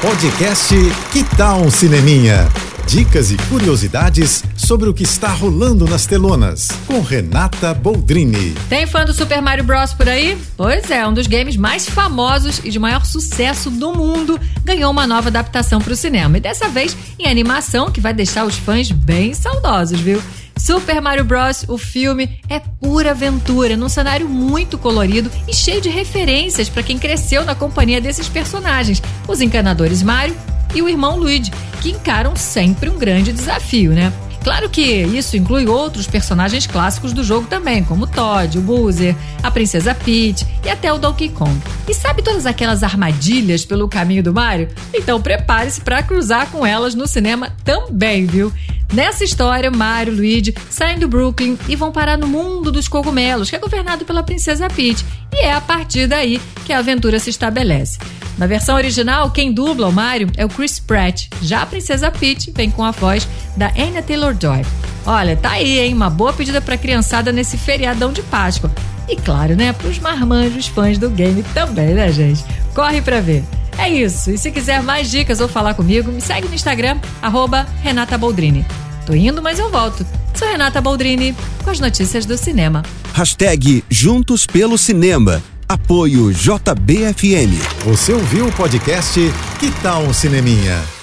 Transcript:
Podcast Que Tal um Cineminha? Dicas e curiosidades sobre o que está rolando nas telonas, com Renata Boldrini. Tem fã do Super Mario Bros. por aí? Pois é, um dos games mais famosos e de maior sucesso do mundo ganhou uma nova adaptação para o cinema. E dessa vez em animação que vai deixar os fãs bem saudosos, viu? Super Mario Bros. O filme é pura aventura, num cenário muito colorido e cheio de referências para quem cresceu na companhia desses personagens, os encanadores Mario e o irmão Luigi, que encaram sempre um grande desafio, né? Claro que isso inclui outros personagens clássicos do jogo também, como Todd, o Bowser, a Princesa Peach e até o Donkey Kong. E sabe todas aquelas armadilhas pelo caminho do Mario? Então prepare-se para cruzar com elas no cinema também, viu? Nessa história, Mario e Luigi saem do Brooklyn e vão parar no mundo dos cogumelos, que é governado pela Princesa Peach. E é a partir daí que a aventura se estabelece. Na versão original, quem dubla o Mario é o Chris Pratt. Já a Princesa Peach vem com a voz da Anya Taylor-Joy. Olha, tá aí, hein? Uma boa pedida pra criançada nesse feriadão de Páscoa. E claro, né, pros marmanjos fãs do game também, né, gente? Corre pra ver. É isso. E se quiser mais dicas ou falar comigo, me segue no Instagram, arroba Renata Boldrini. Tô indo, mas eu volto. Sou Renata Boldrini, com as notícias do cinema. Hashtag Juntos pelo Cinema. Apoio JBFM. Você ouviu o podcast Que Tal um Cineminha?